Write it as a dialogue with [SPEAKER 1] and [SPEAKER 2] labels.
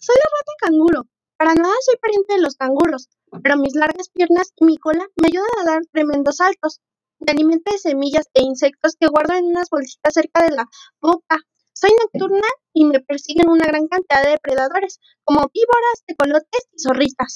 [SPEAKER 1] soy la rata canguro. Para nada soy pariente de los canguros, pero mis largas piernas y mi cola me ayudan a dar tremendos saltos. Me alimento de semillas e insectos que guardo en unas bolsitas cerca de la boca. Soy nocturna y me persiguen una gran cantidad de depredadores, como víboras, tecolotes y zorritas.